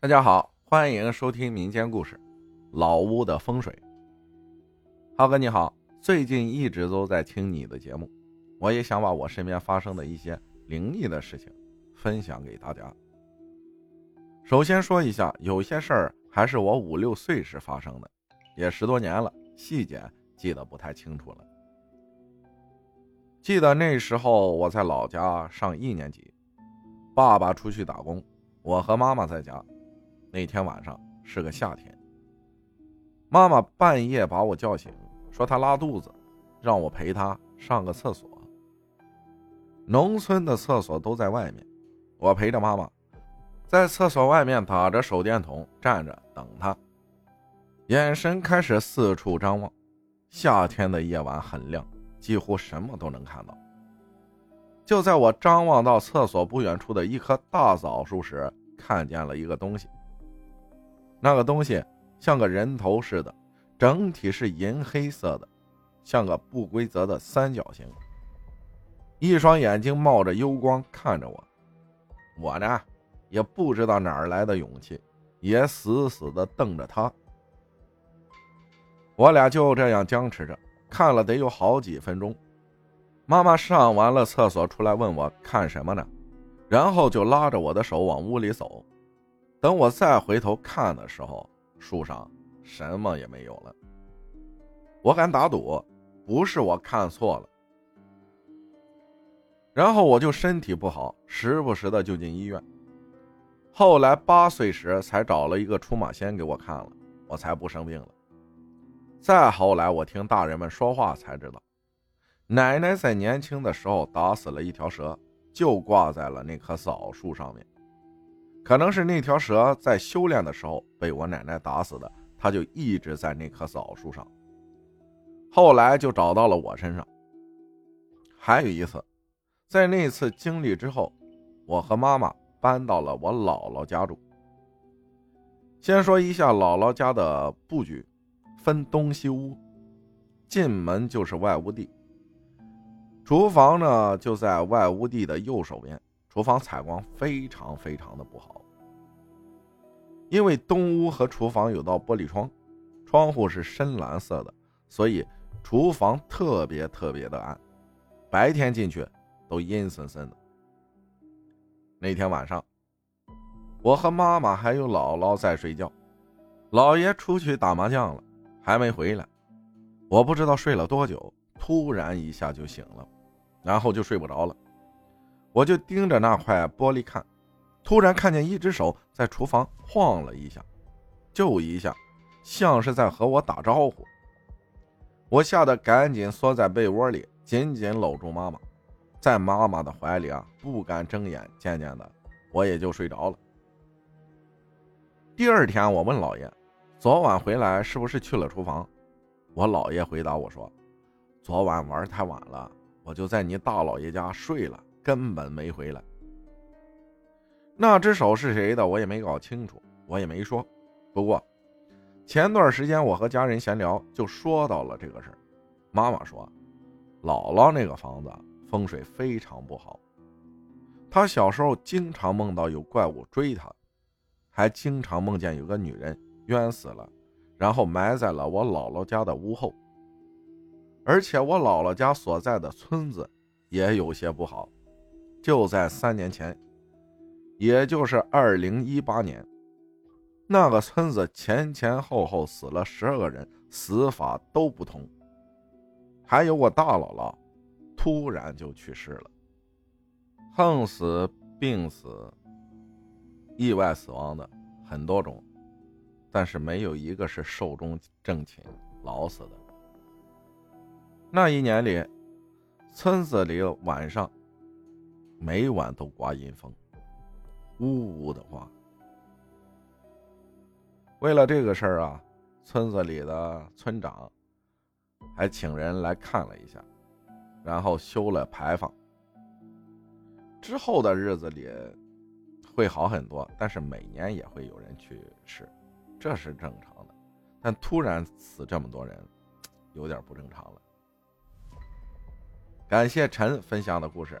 大家好，欢迎收听民间故事《老屋的风水》。浩哥你好，最近一直都在听你的节目，我也想把我身边发生的一些灵异的事情分享给大家。首先说一下，有些事儿还是我五六岁时发生的，也十多年了，细节记得不太清楚了。记得那时候我在老家上一年级，爸爸出去打工，我和妈妈在家。那天晚上是个夏天，妈妈半夜把我叫醒，说她拉肚子，让我陪她上个厕所。农村的厕所都在外面，我陪着妈妈在厕所外面打着手电筒站着等她，眼神开始四处张望。夏天的夜晚很亮，几乎什么都能看到。就在我张望到厕所不远处的一棵大枣树时，看见了一个东西。那个东西像个人头似的，整体是银黑色的，像个不规则的三角形。一双眼睛冒着幽光看着我，我呢也不知道哪儿来的勇气，也死死的瞪着他。我俩就这样僵持着，看了得有好几分钟。妈妈上完了厕所出来问我看什么呢，然后就拉着我的手往屋里走。等我再回头看的时候，树上什么也没有了。我敢打赌，不是我看错了。然后我就身体不好，时不时的就进医院。后来八岁时才找了一个出马仙给我看了，我才不生病了。再后来，我听大人们说话才知道，奶奶在年轻的时候打死了一条蛇，就挂在了那棵枣树上面。可能是那条蛇在修炼的时候被我奶奶打死的，它就一直在那棵枣树上。后来就找到了我身上。还有一次，在那次经历之后，我和妈妈搬到了我姥姥家住。先说一下姥姥家的布局，分东西屋，进门就是外屋地，厨房呢就在外屋地的右手边。厨房采光非常非常的不好，因为东屋和厨房有道玻璃窗，窗户是深蓝色的，所以厨房特别特别的暗，白天进去都阴森森的。那天晚上，我和妈妈还有姥姥在睡觉，姥爷出去打麻将了，还没回来。我不知道睡了多久，突然一下就醒了，然后就睡不着了。我就盯着那块玻璃看，突然看见一只手在厨房晃了一下，就一下，像是在和我打招呼。我吓得赶紧缩在被窝里，紧紧搂住妈妈，在妈妈的怀里啊，不敢睁眼。渐渐的，我也就睡着了。第二天，我问姥爷：“昨晚回来是不是去了厨房？”我姥爷回答我说：“昨晚玩太晚了，我就在你大姥爷家睡了。”根本没回来。那只手是谁的，我也没搞清楚，我也没说。不过，前段时间我和家人闲聊，就说到了这个事儿。妈妈说，姥姥那个房子风水非常不好，她小时候经常梦到有怪物追她，还经常梦见有个女人冤死了，然后埋在了我姥姥家的屋后。而且我姥姥家所在的村子也有些不好。就在三年前，也就是二零一八年，那个村子前前后后死了十二个人，死法都不同。还有我大姥姥，突然就去世了，横死、病死、意外死亡的很多种，但是没有一个是寿终正寝、老死的。那一年里，村子里晚上。每晚都刮阴风，呜呜的刮。为了这个事儿啊，村子里的村长还请人来看了一下，然后修了牌坊。之后的日子里会好很多，但是每年也会有人去世，这是正常的。但突然死这么多人，有点不正常了。感谢陈分享的故事。